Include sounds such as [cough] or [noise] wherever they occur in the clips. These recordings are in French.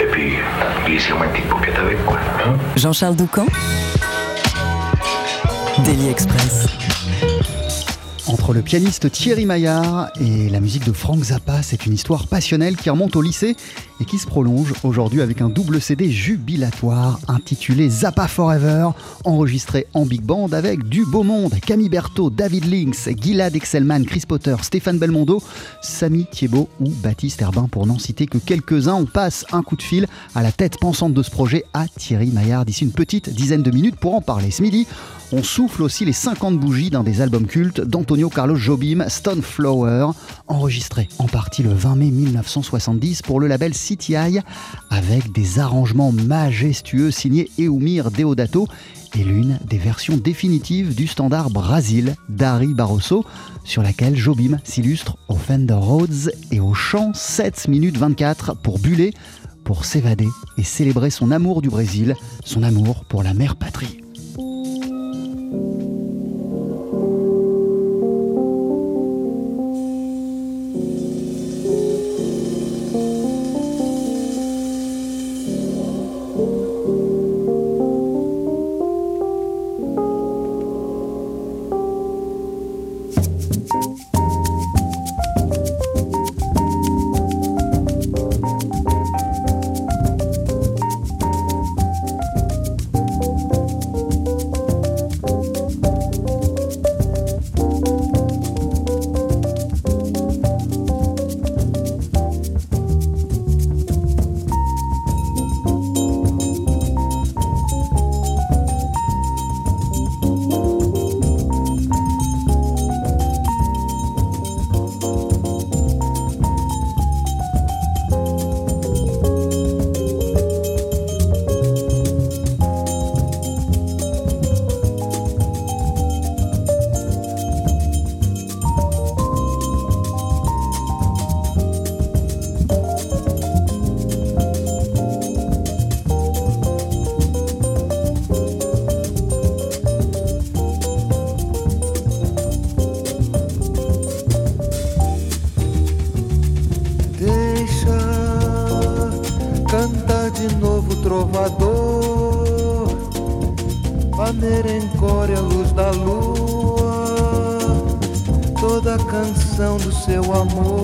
Et puis, glissez-moi une petite paupiette avec, quoi. Hein? Jean-Charles Doucan? Daily Express. Entre le pianiste Thierry Maillard et la musique de Frank Zappa, c'est une histoire passionnelle qui remonte au lycée et qui se prolonge aujourd'hui avec un double CD jubilatoire intitulé Zappa Forever, enregistré en big band avec du beau monde, Camille Berthaud, David Lynx, Gilad Excelman, Chris Potter, Stéphane Belmondo, Samy Thiebaud ou Baptiste Herbin pour n'en citer que quelques-uns. On passe un coup de fil à la tête pensante de ce projet à Thierry Maillard d'ici une petite dizaine de minutes pour en parler. Ce midi, on souffle aussi les 50 bougies d'un des albums cultes d'Antonio Carlos Jobim, Stone Flower, enregistré en partie le 20 mai 1970 pour le label CTI, avec des arrangements majestueux signés Eumir Deodato et l'une des versions définitives du standard Brasil d'Ari Barroso, sur laquelle Jobim s'illustre au Fender Rhodes et au chant 7 minutes 24 pour buller, pour s'évader et célébrer son amour du Brésil, son amour pour la mère patrie. Amor.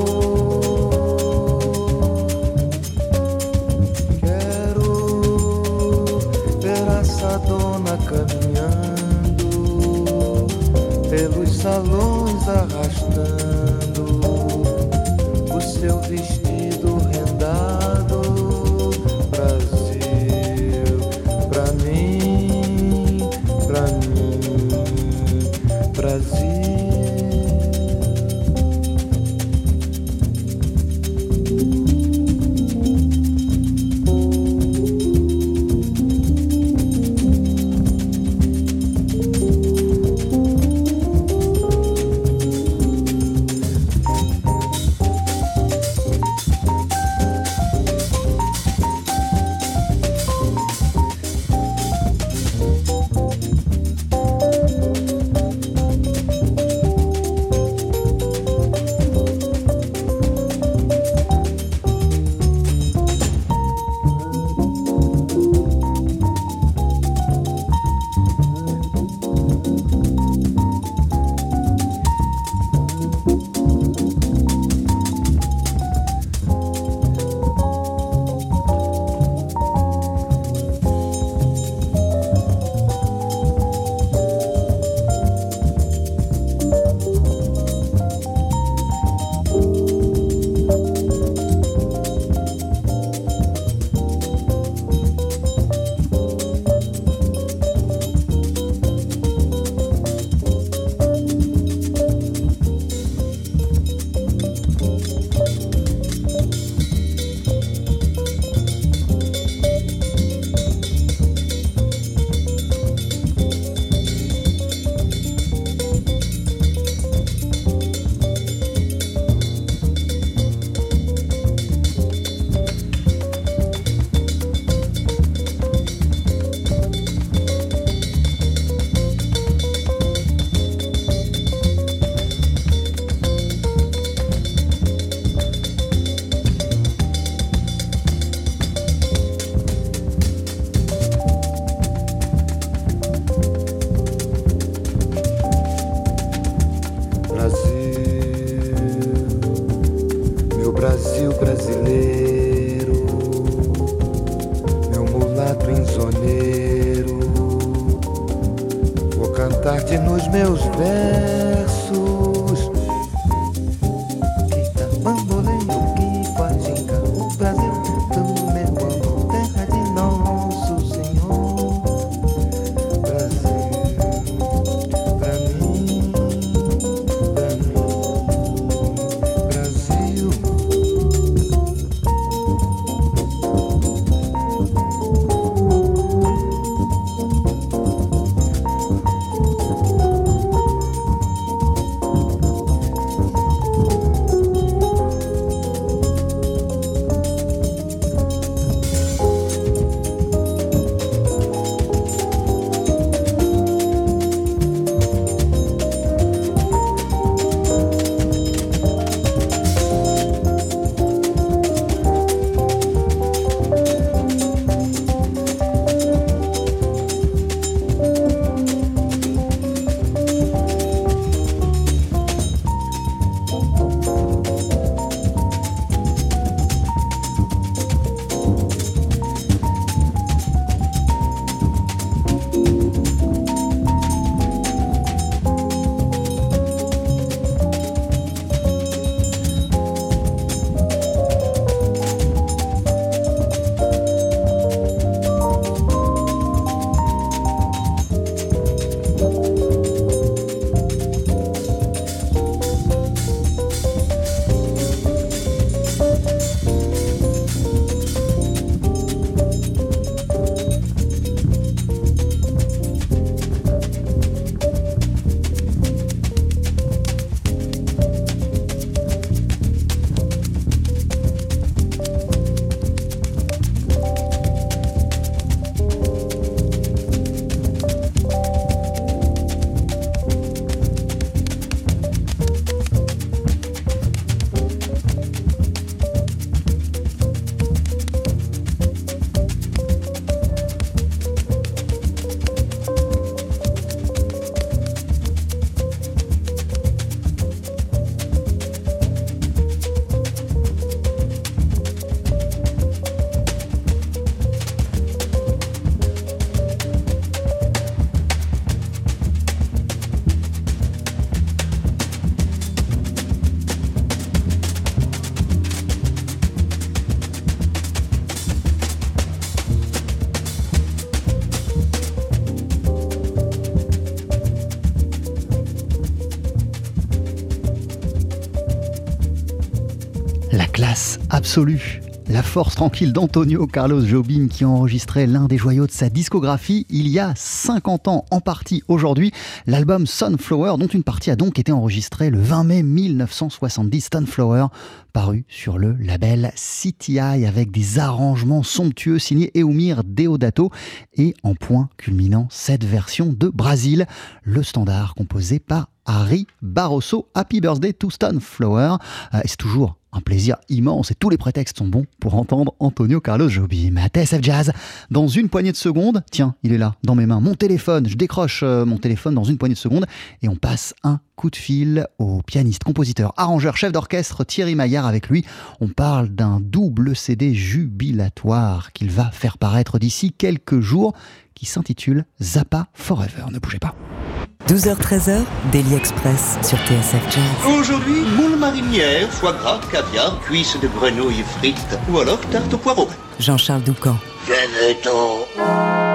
La force tranquille d'Antonio Carlos Jobim qui enregistrait l'un des joyaux de sa discographie il y a 50 ans en partie aujourd'hui, l'album Sunflower dont une partie a donc été enregistrée le 20 mai 1970 Sunflower paru sur le label CTI avec des arrangements somptueux signés Eumir Deodato et en point culminant cette version de Brasil, le standard composé par Harry Barroso. Happy Birthday to Sunflower. Euh, c'est toujours un plaisir immense et tous les prétextes sont bons pour entendre Antonio Carlos Jobim à TSF Jazz. Dans une poignée de secondes, tiens, il est là, dans mes mains, mon téléphone, je décroche euh, mon téléphone dans une poignée de secondes et on passe un coup de fil au pianiste, compositeur, arrangeur, chef d'orchestre Thierry Maillard. Avec lui, on parle d'un double CD jubilatoire qu'il va faire paraître d'ici quelques jours qui s'intitule Zappa Forever. Ne bougez pas. 12h-13h, Daily Express sur TSF Jazz. Aujourd'hui, moule marinière, foie gras, caviar, cuisses de grenouille frites ou alors tarte au poireau. Jean-Charles Doucan. Venez-t'en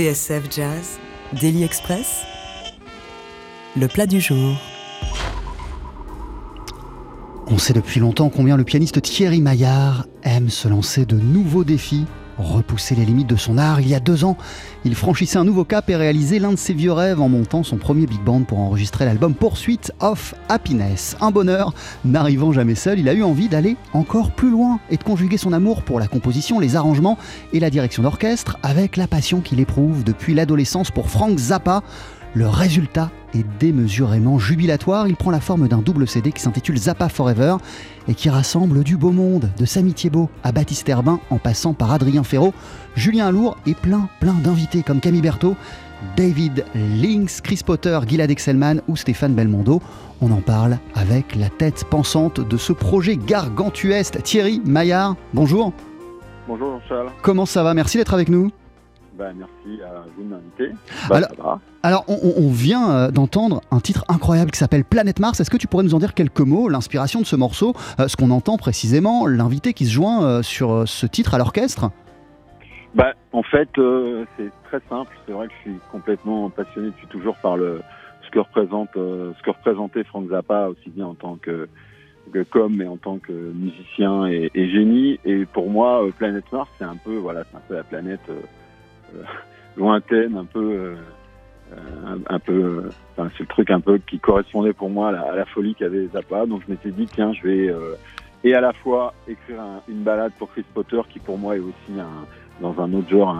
TSF Jazz, Daily Express, le plat du jour. On sait depuis longtemps combien le pianiste Thierry Maillard aime se lancer de nouveaux défis, repousser les limites de son art. Il y a deux ans, il franchissait un nouveau cap et réalisait l'un de ses vieux rêves en montant son premier big band pour enregistrer l'album Poursuite of Happiness. Un bonheur, n'arrivant jamais seul, il a eu envie d'aller encore plus loin et de conjuguer son amour pour la composition, les arrangements et la direction d'orchestre avec la passion qu'il éprouve depuis l'adolescence pour Frank Zappa. Le résultat est démesurément jubilatoire. Il prend la forme d'un double CD qui s'intitule Zappa Forever et qui rassemble du beau monde, de Samy Thiebaud à Baptiste Herbin en passant par Adrien Ferraud, Julien Alour et plein, plein d'invités comme Camille Berthaud, David Lynx, Chris Potter, Gilad Excelman ou Stéphane Belmondo. On en parle avec la tête pensante de ce projet gargantuesque. Thierry Maillard, bonjour. Bonjour Jean-Charles. Comment ça va? Merci d'être avec nous. Bah, merci à vous de m'inviter. Bah, Alors- ça va. Alors, on, vient euh, d'entendre un titre incroyable qui s'appelle Planète Mars. Est-ce que tu pourrais nous en dire quelques mots, l'inspiration de ce morceau, euh, ce qu'on entend précisément, l'invité qui se joint euh, sur ce titre à l'orchestre? Bah, en fait, euh, c'est très simple. C'est vrai que je suis complètement passionné depuis toujours par le ce que représente euh, ce que représentait Frank Zappa aussi bien en tant que que comme mais en tant que musicien et, et génie. Et pour moi, euh, Planète Mars, c'est un peu voilà, c'est un peu la planète euh, lointaine, un peu euh, euh, un, peu, euh, c'est le truc un peu qui correspondait pour moi à la, à la folie qu'avait Zappa. Donc je m'étais dit tiens, je vais euh, et à la fois écrire un- une balade pour Chris Potter qui pour moi est aussi dans un autre genre,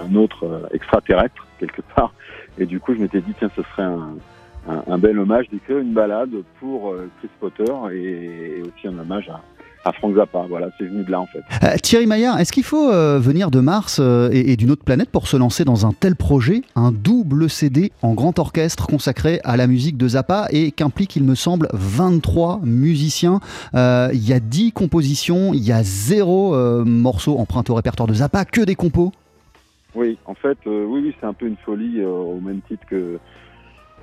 un, autre euh, extraterrestre quelque part. Et du coup, je m'étais dit tiens, ce serait un, bel hommage d'écrire une balade pour euh, Chris Potter et, et aussi un hommage à, à Frank Zappa. Voilà, c'est venu de là en fait. Euh, Thierry Maillard, est-ce qu'il faut euh, venir de Mars euh, et, et d'une autre planète pour se lancer dans un tel projet, un double CD en grand orchestre consacré à la musique de Zappa et qu'implique, il me semble, 23 musiciens Il y a 10 compositions, il y a zéro morceau emprunté au répertoire de Zappa, que des compos? Oui, en fait, oui, oui, c'est un peu une folie au même titre que,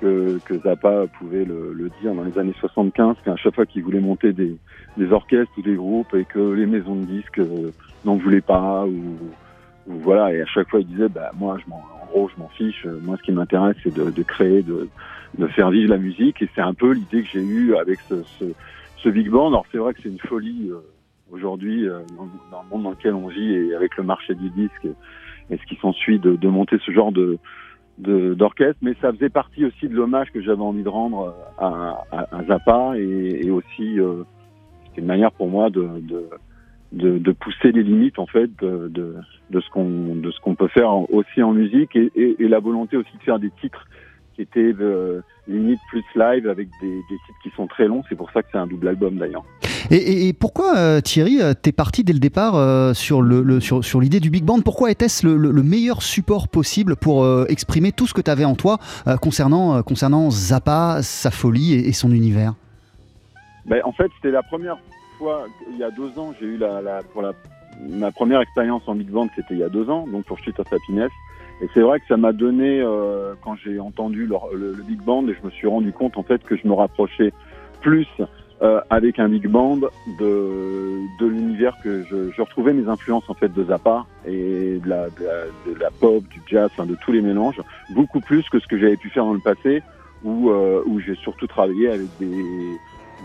que, que Zappa pouvait le, le dire dans les années 75, qu'à chaque fois qu'il voulait monter des, des orchestres ou des groupes et que les maisons de disques euh, n'en voulaient pas ou, ou voilà, et à chaque fois il disait, bah moi, je m'en, en gros, je m'en fiche. Moi, ce qui m'intéresse, c'est de, de créer, de, de faire vivre la musique, et c'est un peu l'idée que j'ai eue avec ce, ce, ce big band. Alors c'est vrai que c'est une folie euh, aujourd'hui euh, dans, le monde dans lequel on vit et avec le marché du disque et ce qui s'ensuit de, de monter ce genre de- d'orchestre, mais ça faisait partie aussi de l'hommage que j'avais envie de rendre à, à, à Zappa et, et aussi euh, c'était une manière pour moi de, de, de, de pousser les limites en fait de, de, de ce qu'on de ce qu'on peut faire aussi en musique et, et, et la volonté aussi de faire des titres qui étaient euh, limite plus live avec des, des titres qui sont très longs. C'est pour ça que c'est un double album d'ailleurs. Et, pourquoi, euh, Thierry, euh, t'es parti dès le départ euh, sur l'idée du big band? Pourquoi était-ce le, le- le meilleur support possible pour exprimer tout ce que tu avais en toi concernant, concernant Zappa, sa folie et, son univers? Ben, en fait, c'était la première fois, il y a deux ans, j'ai eu la, pour la, ma première expérience en big band, c'était il y a deux ans, donc pour Street of Happiness. Et c'est vrai que ça m'a donné, quand j'ai entendu le big band, et je me suis rendu compte en fait que je me rapprochais plus euh, avec un big band de, de l'univers que je, je retrouvais mes influences en fait de Zappa et de la, de la, de la pop, du jazz, enfin, de tous les mélanges, beaucoup plus que ce que j'avais pu faire dans le passé, où, euh, où j'ai surtout travaillé avec des,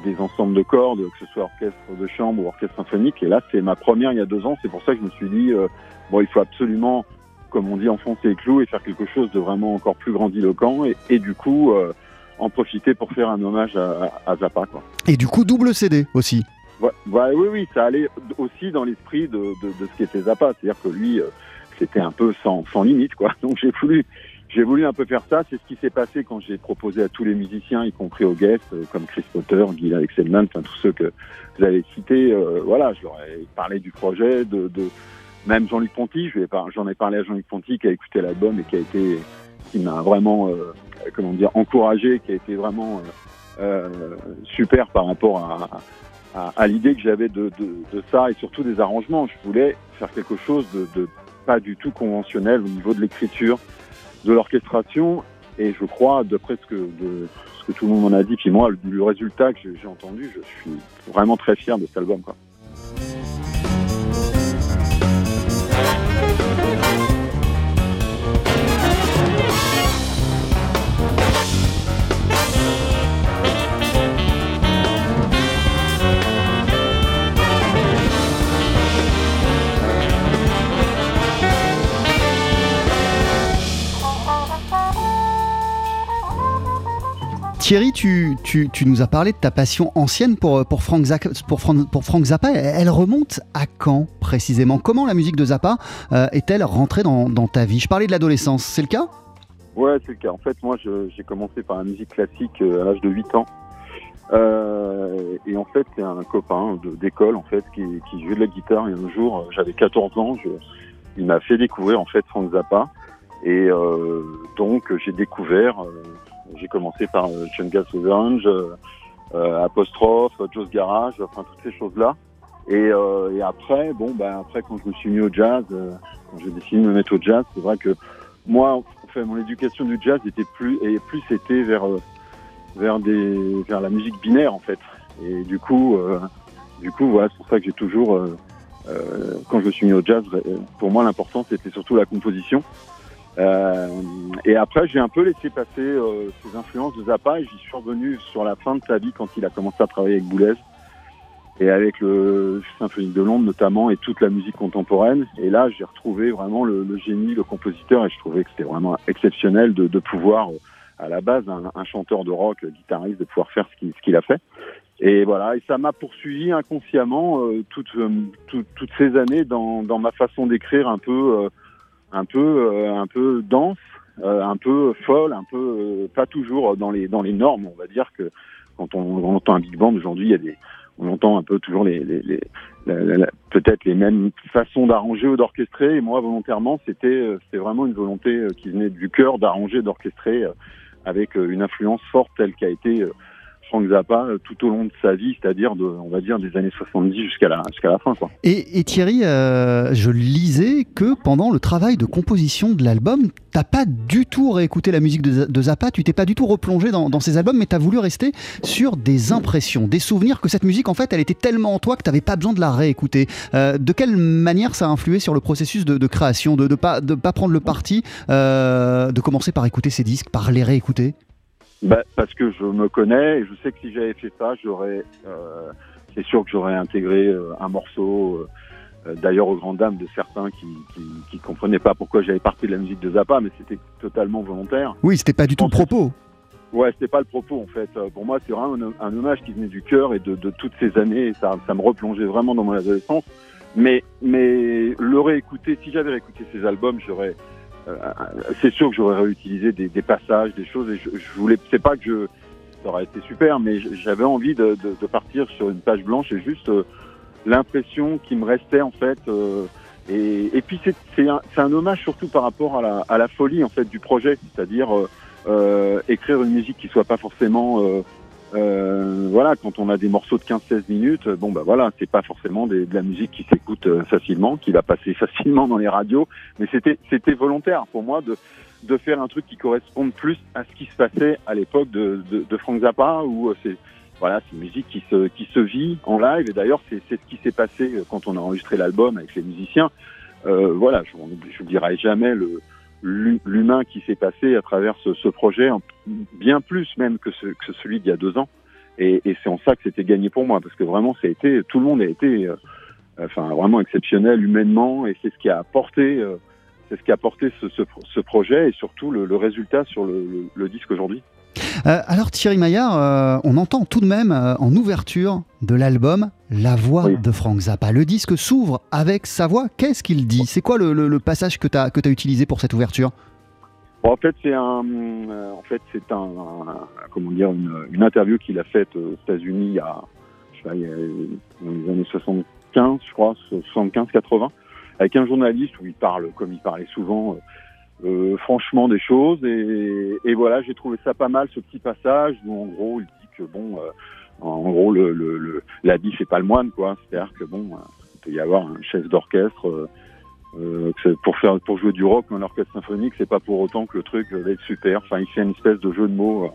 des ensembles de cordes, que ce soit orchestre de chambre ou orchestre symphonique. Et là, c'est ma première il y a deux ans. C'est pour ça que je me suis dit, euh, bon, il faut absolument, comme on dit, enfoncer les clous et faire quelque chose de vraiment encore plus grandiloquent. Et, et du coup, euh, en profiter pour faire un hommage à, Zappa, quoi. Et du coup, double CD aussi. Ouais, ouais, oui, oui, ça allait aussi dans l'esprit de, de, de ce qu'était Zappa. C'est-à-dire que lui, euh, c'était un peu sans, sans limite, quoi. [laughs] Donc j'ai voulu, j'ai voulu un peu faire ça. C'est ce qui s'est passé quand j'ai proposé à tous les musiciens, y compris aux guests, euh, comme Chris Potter, Guy Excelman, enfin tous ceux que vous avez cités. euh, voilà, je leur ai parlé du projet, de, de même Jean-Luc Ponty. Ai par- J'en ai parlé à Jean-Luc Ponty qui a écouté l'album et qui a été, qui m'a vraiment, euh, comment dire, encouragé, qui a été vraiment euh, euh, super par rapport à, l'idée que j'avais de, ça et surtout des arrangements. Je voulais faire quelque chose de, pas du tout conventionnel au niveau de l'écriture, de l'orchestration. Et je crois, d'après ce que, tout le monde m'en a dit, puis moi, le, le résultat que j'ai entendu, je suis vraiment très fier de cet album. Quoi. Thierry, tu, nous as parlé de ta passion ancienne pour, Frank, Zappa. Elle remonte à quand précisément? Comment la musique de Zappa euh, est-elle rentrée dans, ta vie? Je parlais de l'adolescence, c'est le cas? Ouais, c'est le cas. En fait, moi, j'ai commencé par la musique classique euh, à l'âge de 8 ans. Euh, et en fait, c'est un copain d'école en fait qui, jouait de la guitare. Et un jour, j'avais 14 ans, il m'a fait découvrir en fait Frank Zappa. Et donc, j'ai découvert. J'ai commencé par euh, Chunga Orange, euh, Apostrophe, Joe's Garage, enfin toutes ces choses-là. Et, euh, et après, bon, ben après quand je me suis mis au jazz, euh, quand j'ai décidé de me mettre au jazz, c'est vrai que moi, en fait, mon éducation du jazz était plus et plus c'était vers vers des vers la musique binaire en fait. Et du coup, du coup, voilà, c'est pour ça que j'ai toujours, quand je me suis mis au jazz, pour moi l'important c'était surtout la composition. Euh, et après, j'ai un peu laissé passer euh, ces influences de Zappa et j'y suis revenu sur la fin de sa vie quand il a commencé à travailler avec Boulez et avec le Symphonique de Londres notamment et toute la musique contemporaine. Et là, j'ai retrouvé vraiment le, génie, le compositeur et je trouvais que c'était vraiment exceptionnel de, de pouvoir, euh, à la base, un, un chanteur de rock, guitariste, de pouvoir faire ce qu'il a fait. Et voilà, et ça m'a poursuivi inconsciemment euh, toutes, euh, toutes, ces années dans, dans ma façon d'écrire un peu, un peu, euh, un peu dense, euh, un peu folle, un peu euh, pas toujours dans les dans les normes. On va dire que quand on, entend un big band aujourd'hui, il y a des on entend un peu toujours les, les, les peut-être les mêmes façons d'arranger ou d'orchestrer. Et moi, volontairement, c'était c'était vraiment une volonté qui venait du cœur d'arranger, d'orchestrer avec une influence forte telle qu'a été Frank Zappa euh, tout au long de sa vie, c'est-à-dire de, on va dire des années 70 jusqu'à la la fin, quoi. Et, Thierry, euh, je lisais que pendant le travail de composition de l'album, t'as pas du tout réécouté la musique de, Zappa, tu t'es pas du tout replongé dans, dans ses albums, mais t'as voulu rester sur des impressions, des souvenirs que cette musique, en fait, elle était tellement en toi que t'avais pas besoin de la réécouter. Euh, de quelle manière ça a influé sur le processus de, création, de ne pas, de pas prendre le parti de commencer par écouter ces disques, par les réécouter? Bah, parce que je me connais et je sais que si j'avais fait ça, j'aurais, euh, c'est sûr que j'aurais intégré euh, un morceau. euh, euh, D'ailleurs, aux grandes dames de certains qui, qui, qui comprenaient pas pourquoi j'avais parti de la musique de Zappa, mais c'était totalement volontaire. Oui, c'était pas du tout le propos. Ouais, c'était pas le propos en fait. Euh, Pour moi, c'est vraiment un, un hommage qui venait du cœur et de, de toutes ces années. Et ça, ça me replongeait vraiment dans mon adolescence. Mais, mais le réécouter, si j'avais réécouté ces albums, j'aurais, c'est sûr que j'aurais réutilisé des, des passages, des choses. Et je, je voulais, c'est pas que je, ça aurait été super, mais j'avais envie de, de, de partir sur une page blanche et juste euh, l'impression qui me restait en fait. euh, et, et puis c'est un, un hommage surtout par rapport à la, à la folie en fait du projet, c'est-à-dire euh, euh, écrire une musique qui soit pas forcément euh, voilà quand on a des morceaux de 15-16 minutes bon bah voilà c'est pas forcément des- de la musique qui s'écoute euh, facilement qui va passer [laughs] facilement dans les radios mais c'était c'était volontaire pour moi de de faire un truc qui corresponde plus à ce qui se passait à l'époque de, de, de Frank Zappa où euh, c'est voilà c'est une musique qui se qui se vit en live et d'ailleurs c'est c'est ce qui s'est passé quand on a enregistré l'album avec les musiciens. Euh, voilà je n'oublierai jamais le l'humain qui s'est passé à travers ce, projet, en- bien plus même que, ce- que celui d'il y a deux ans. Et, c'est en ça que c'était gagné pour moi, parce que vraiment, ça a été, tout le monde a été, euh, enfin, vraiment exceptionnel humainement, et c'est ce qui a apporté, euh, c'est ce qui a apporté ce, projet et surtout le, résultat sur le disque aujourd'hui. Euh, alors Thierry Maillard, euh, on entend tout de même euh, en ouverture de l'album la voix Oui. de Frank Zappa. Le disque s'ouvre avec sa voix. Qu'est-ce qu'il dit? C'est quoi le, le- le passage que tu as, utilisé pour cette ouverture? Bon, en fait, c'est un, en fait, c'est un, un- comment dire, une, une interview qu'il a faite aux États-Unis il y a, je sais pas, il y a, dans les années 75, je crois, 75-80, avec un journaliste où il parle, comme il parlait souvent, euh, franchement des choses. Et, et voilà, j'ai trouvé ça pas mal, ce petit passage où, en gros, il dit que bon, euh, en gros, le, le, le, l'habit fait pas le moine, quoi. C'est-à-dire que bon, euh, il peut y avoir un chef d'orchestre. euh, euh, pour faire pour jouer du rock dans l'orchestre symphonique, c'est pas pour autant que le truc va être super. Enfin, il fait une espèce de jeu de mots euh,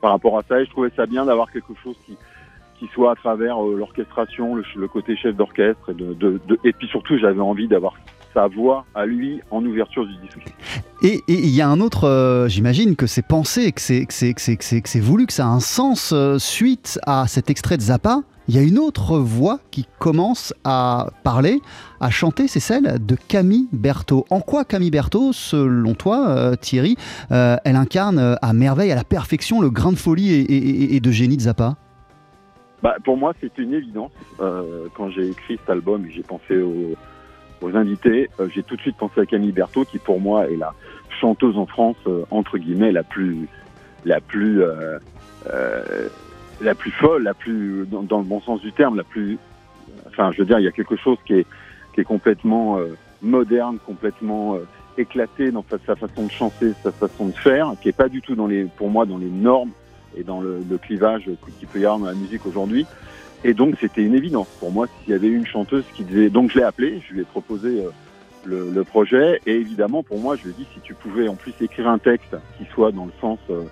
par rapport à ça. Et je trouvais ça bien d'avoir quelque chose qui qui soit à travers l'orchestration, le, le côté chef d'orchestre, et, de, de, de- et puis surtout, j'avais envie d'avoir sa voix à lui en ouverture du disque. Et il y a un autre, euh, j'imagine que c'est pensé, que c'est que c'est- que c'est- que c'est- que c'est voulu, que ça a un sens euh, suite à cet extrait de Zappa. il y a une autre voix qui commence à parler, à chanter, c'est celle de Camille Berthaud. En quoi Camille Berthaud, selon toi, euh, Thierry, elle incarne à merveille, à la perfection, le grain de folie et, et- et de génie de Zappa? Bah, pour moi, c'est une évidence. Quand j'ai écrit cet album j'ai pensé aux, aux invités, euh, j'ai tout de suite pensé à Camille Berthaud, qui pour moi est la chanteuse en France, euh, entre guillemets, la plus, la plus, euh, euh, la plus folle, la plus, dans, le bon sens du terme, la plus. Enfin, je veux dire, il y a quelque chose qui est, complètement moderne, complètement éclaté dans sa, façon de chanter, sa façon de faire, qui est pas du tout dans les, pour moi, dans les normes et dans le clivage qu'il peut y avoir dans la musique aujourd'hui. Et donc c'était une évidence pour moi s'il y avait une chanteuse qui disait. Donc je l'ai appelée, je lui ai proposé euh, le, le projet et évidemment pour moi je lui ai dit si tu pouvais en plus écrire un texte qui soit dans le sens euh,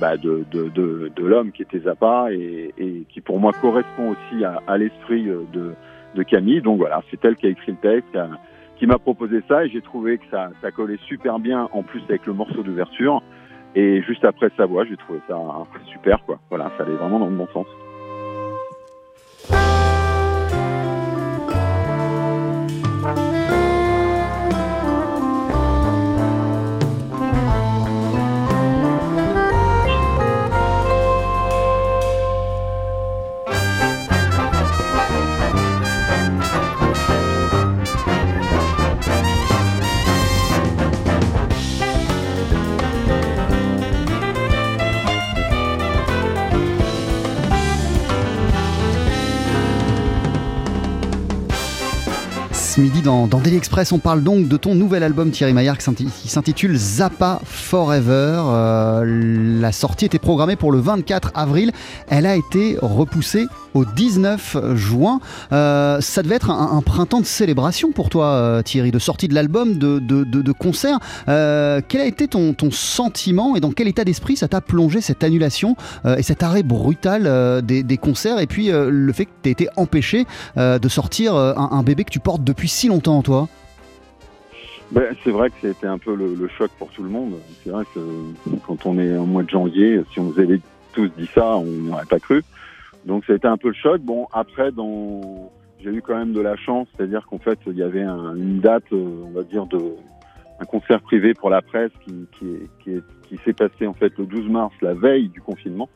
bah, de, de, de, de l'homme qui était Zappa et, et qui pour moi correspond aussi à, à l'esprit euh, de, de Camille. Donc voilà, c'est elle qui a écrit le texte, qui m'a proposé ça et j'ai trouvé que ça, ça collait super bien en plus avec le morceau d'ouverture. Et juste après sa voix, j'ai trouvé ça super quoi. Voilà, ça allait vraiment dans le bon sens. Bye. Midi dans, Daily Express, on parle donc de ton nouvel album Thierry Maillard qui s'intitule Zappa Forever. Euh, la sortie était programmée pour le 24 avril. Elle a été repoussée au 19 juin. Euh, ça devait être un, printemps de célébration pour toi, euh, Thierry, de sortie de l'album, de, de, de, de concert. Euh, quel a été ton, ton sentiment et dans quel état d'esprit ça t'a plongé cette annulation et cet arrêt brutal des, des concerts et puis le fait que tu été empêché de sortir un, bébé que tu portes depuis si longtemps, toi? Ben, c'est vrai que c'était un peu le, choc pour tout le monde. C'est vrai que quand on est au mois de janvier, si on nous avait tous dit ça, on n'aurait pas cru. Donc ça a été un peu le choc. Bon, après, dans... j'ai eu quand même de la chance, c'est-à-dire qu'en fait, il y avait un- une date, euh, on va dire, de un concert privé pour la presse qui, qui, qui, est- qui s'est passé en fait le 12 mars, la veille du confinement.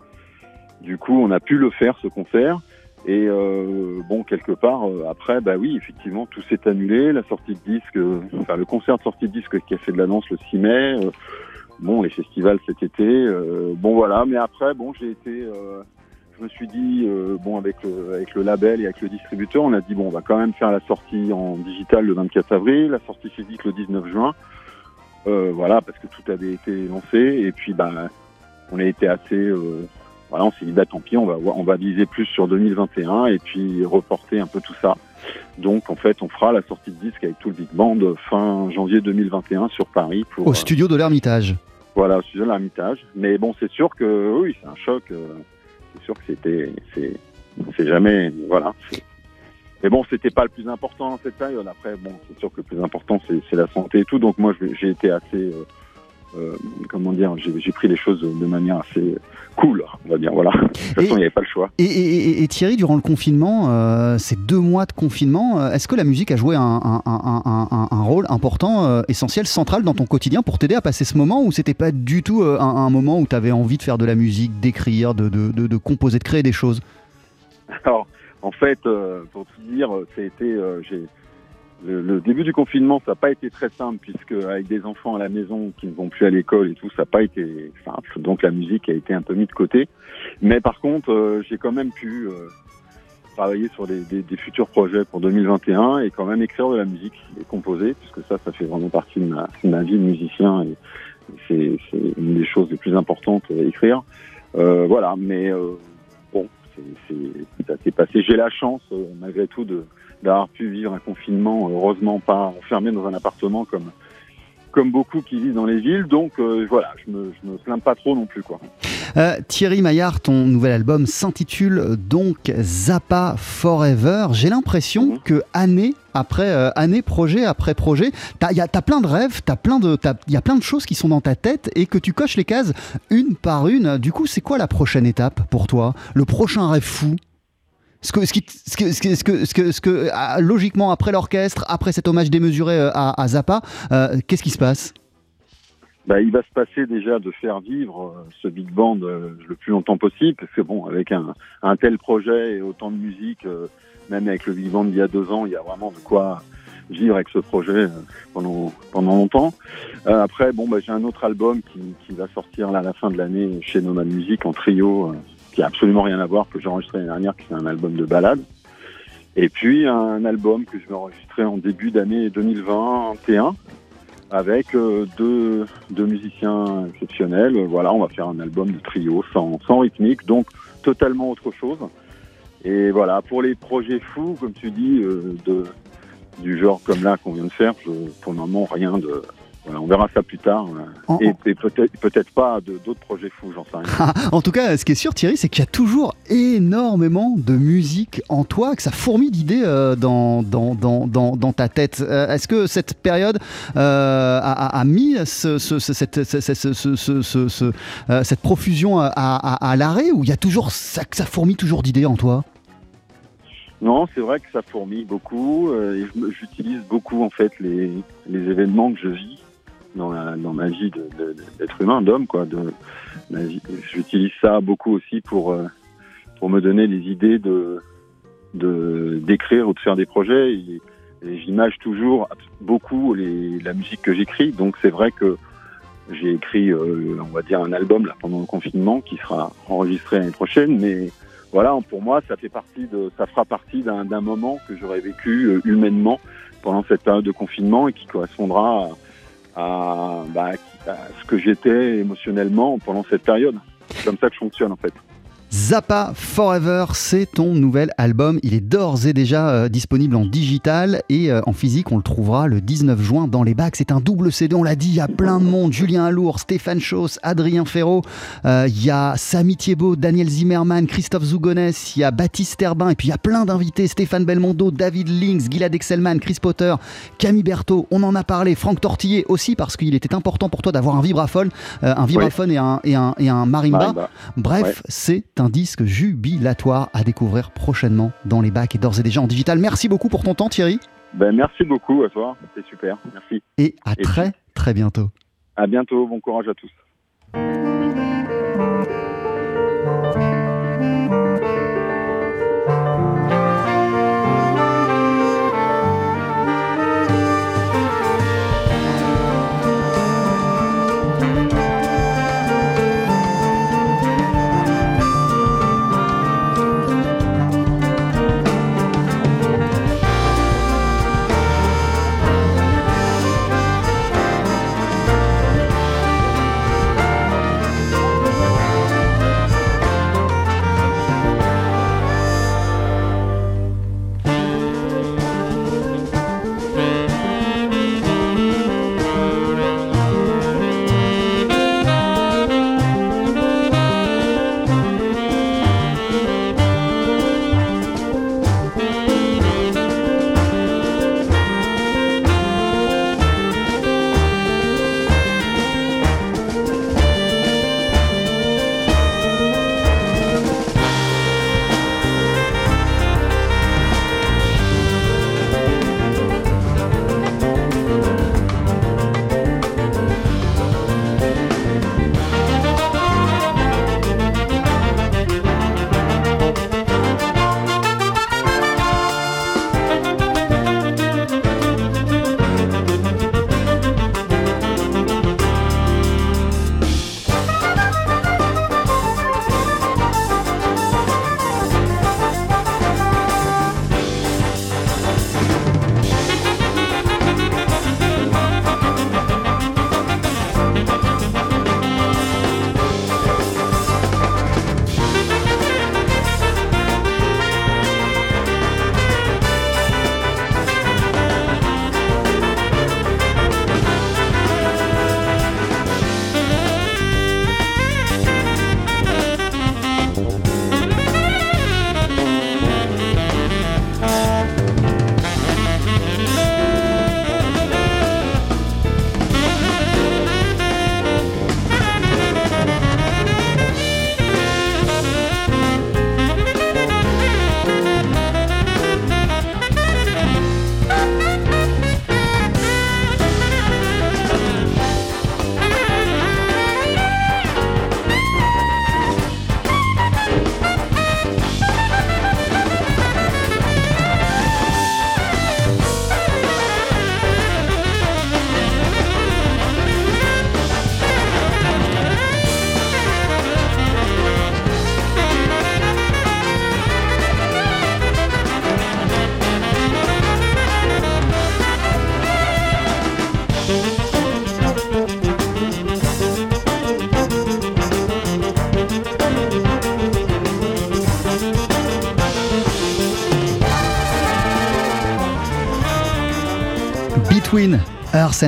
Du coup, on a pu le faire ce concert. Et euh, bon, quelque part, euh, après, bah oui, effectivement, tout s'est annulé. La sortie de disque, euh, enfin le concert de sortie de disque qui a fait de la danse le 6 mai. bon, les festivals cet été. bon, voilà. Mais après, bon, j'ai été. Je me suis dit, euh, bon, avec le, avec le label et avec le distributeur, on a dit, bon, on va quand même faire la sortie en digital le 24 avril, la sortie physique le 19 juin. Euh, voilà, parce que tout avait été lancé. Et puis, ben, on a été assez. euh, voilà, on s'est dit, bah, tant pis, on va, voir- on va viser plus sur 2021 et puis reporter un peu tout ça. Donc, en fait, on fera la sortie de disque avec tout le Big Band fin janvier 2021 sur Paris pour. Au studio de l'Ermitage. voilà, au sujet de l'Ermitage. Mais bon, c'est sûr que oui, c'est un choc. euh, c'est sûr que c'était, c'est, jamais, voilà. Mais bon, c'était pas le plus important dans cette période. Après, bon, c'est sûr que le plus important, c'est, la santé et tout. Donc moi, j'ai été assez, euh, comment dire, j'ai, pris les choses de manière assez cool, on va dire. Voilà. De toute façon, il n'y avait pas le choix. Et, et- et- et Thierry, durant le confinement, euh, ces deux mois de confinement, euh, est-ce que la musique a joué un, un- un- un- un- un rôle important, euh, essentiel, central dans ton quotidien pour t'aider à passer ce moment ou c'était pas du tout un, moment où tu avais envie de faire de la musique, d'écrire, de, de- de- de composer, de créer des choses? Alors, en fait, pour tout dire, euh, j'ai, le, début du confinement, ça n'a pas été très simple puisque avec des enfants à la maison qui ne vont plus à l'école et tout, ça n'a pas été simple. Donc la musique a été un peu mise de côté. Mais par contre, euh, j'ai quand même pu euh, travailler sur des, futurs projets pour 2021 et quand même écrire de la musique et composer puisque ça, ça fait vraiment partie de ma, vie de musicien et c'est, une des choses les plus importantes, euh, écrire. Voilà, mais bon, c'est, ça s'est passé. J'ai la chance, malgré tout, de, d'avoir pu vivre un confinement, heureusement pas enfermé dans un appartement comme, comme beaucoup qui vivent dans les villes. Donc euh, voilà, je me, je me plains pas trop non plus. Quoi. Euh, Thierry Maillard, ton nouvel album s'intitule donc Zappa Forever. J'ai l'impression Mhm. que année après euh, année, projet après projet, t'as y a- t'as plein de rêves, t'as plein de, t'as- il y a plein de choses qui sont dans ta tête et que tu coches les cases une par une. Du coup, c'est quoi la prochaine étape pour toi? Le prochain rêve fou? Ce que, logiquement, après l'orchestre, après cet hommage démesuré euh, à, Zappa, euh, qu'est-ce qui se passe? Bah, il va se passer déjà de faire vivre euh, ce big band le plus longtemps possible, parce que bon, avec un, tel projet et autant de musique, même avec le big band d'il y a deux ans, il y a vraiment de quoi vivre avec ce projet pendant pendant longtemps. Après, bon, bah, j'ai un autre album qui, va sortir à la fin de l'année chez Nomad Music en trio, qui a absolument rien à voir que j'ai enregistré l'année dernière, qui est un album de ballade. Et puis un album que je vais enregistrer en début d'année 2021 avec euh, deux, deux musiciens exceptionnels. Voilà, on va faire un album de trio sans, sans rythmique, donc totalement autre chose. Et voilà, pour les projets fous, comme tu dis, euh, de, du genre comme là qu'on vient de faire, pour le moment, rien de... Voilà, on verra ça plus tard. En- Et, et peut-être pas d'autres projets fous, j'en sais rien. [laughs] En tout cas, ce qui est sûr, Thierry, c'est qu'il y a toujours énormément de musique en toi, que ça fourmille d'idées euh, dans, dans, dans, dans, ta tête. Euh, Est-ce que cette période euh, a, mis ce, ce- ce- cette, ce- ce- ce- ce- ce- ce- euh, cette profusion à, à- à l'arrêt ou il y a toujours ça, que ça fourmille toujours d'idées en toi? Non, c'est vrai que ça fourmille beaucoup. euh, j'utilise beaucoup en fait les, les événements que je vis dans, ma vie d'être humain, d'homme quoi. De. J'utilise ça beaucoup aussi pour euh, pour me donner des idées de d'écrire ou de faire des projets. Et, et j'image toujours beaucoup les, la musique que j'écris. Donc c'est vrai que j'ai écrit, euh, on va dire, un album là pendant le confinement qui sera enregistré l'année prochaine, mais voilà, pour moi, ça fait partie de, ça fera partie d'un d'un moment que j'aurais vécu euh, humainement pendant cette période de confinement et qui correspondra à, bah, à ce que j'étais émotionnellement pendant cette période. C'est comme ça que je fonctionne en fait. Zappa Forever, c'est ton nouvel album. Il est d'ores et déjà euh, disponible en digital et euh, en physique, on le trouvera le 19 juin dans les bacs. C'est un double CD, on l'a dit, il y a plein de monde. Julien Alour, Stéphane Chauss, Adrien Ferraud, euh, il y a Samy Thiebaud, Daniel Zimmerman, Christophe Zougonès, il y a Baptiste Herbin et puis il y a plein d'invités. Stéphane Belmondo, David Links, Gilad Excelman, Chris Potter, Camille Berthaud, on en a parlé. Franck Tortillet aussi parce qu'il était important pour toi d'avoir un vibraphone, un vibraphone et, un, et, un, et un marimba. Marimba. Bref, Ouais. c'est un disque jubilatoire à découvrir prochainement dans les bacs et d'ores et déjà en digital. Merci beaucoup pour ton temps Thierry Ben, merci beaucoup à toi, c'est super, merci. et à Et très très bientôt. À bientôt, bon courage à tous.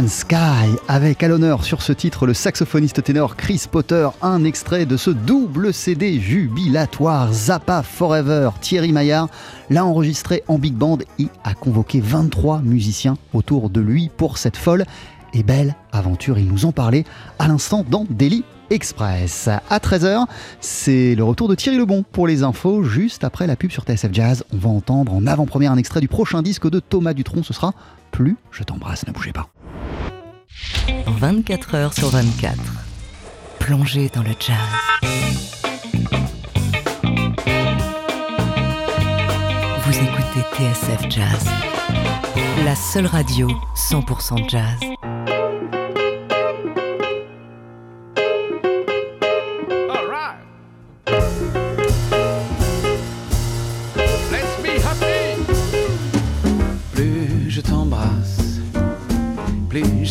Sky, avec à l'honneur sur ce titre le saxophoniste ténor Chris Potter, un extrait de ce double CD jubilatoire Zappa Forever. Thierry Maillard l'a enregistré en big band et a convoqué 23 musiciens autour de lui pour cette folle et belle aventure. Il nous en parlait à l'instant dans Daily Express. À 13h, c'est le retour de Thierry Lebon pour les infos. Juste après la pub sur TSF Jazz, on va entendre en avant-première un extrait du prochain disque de Thomas Dutronc. Ce sera Plus je t'embrasse, ne bougez pas. 24 heures sur 24. Plongez dans le jazz. Vous écoutez TSF Jazz, la seule radio 100% jazz.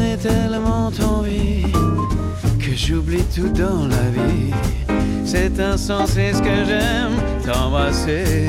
J'en ai tellement envie que j'oublie tout dans la vie. C'est insensé ce que j'aime t'embrasser.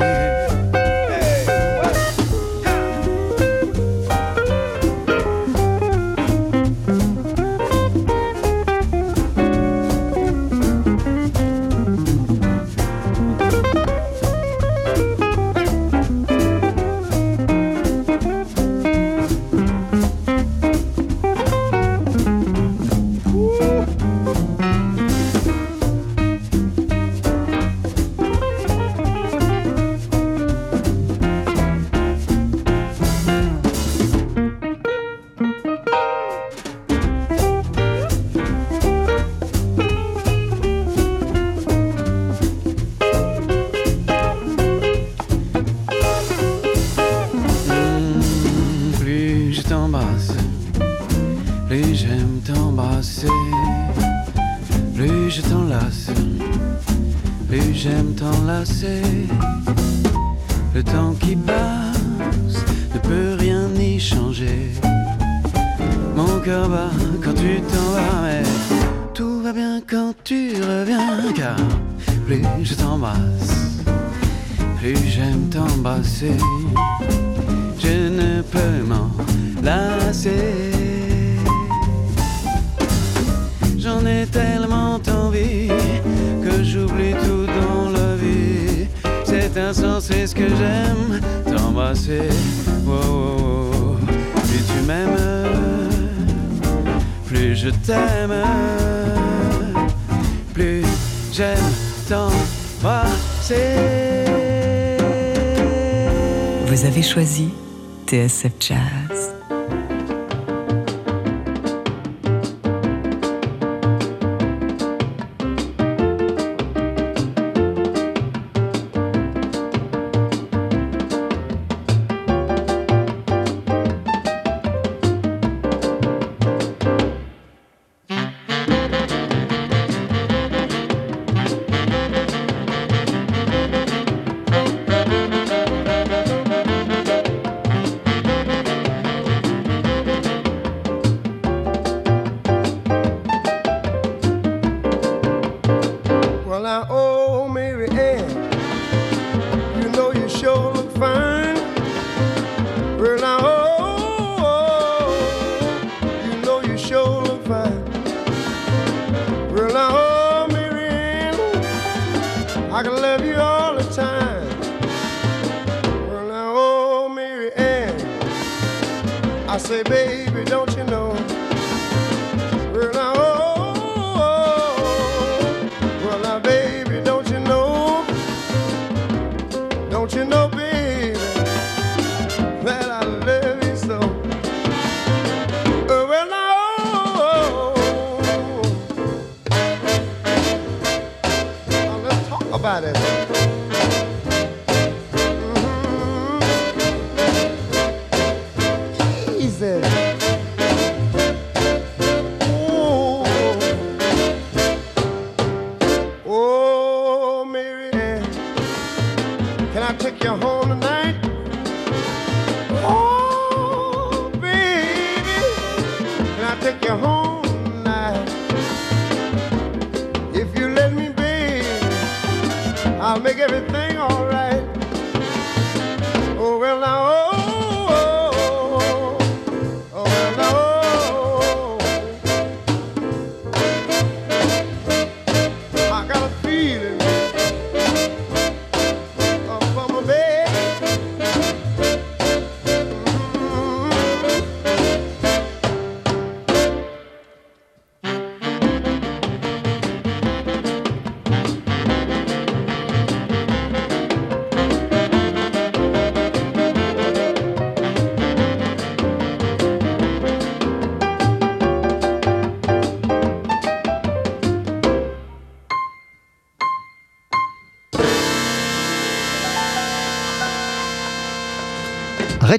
TSF Jazz.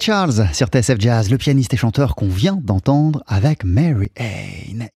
Charles sur TSF Jazz, le pianiste et chanteur qu'on vient d'entendre avec Mary Anne.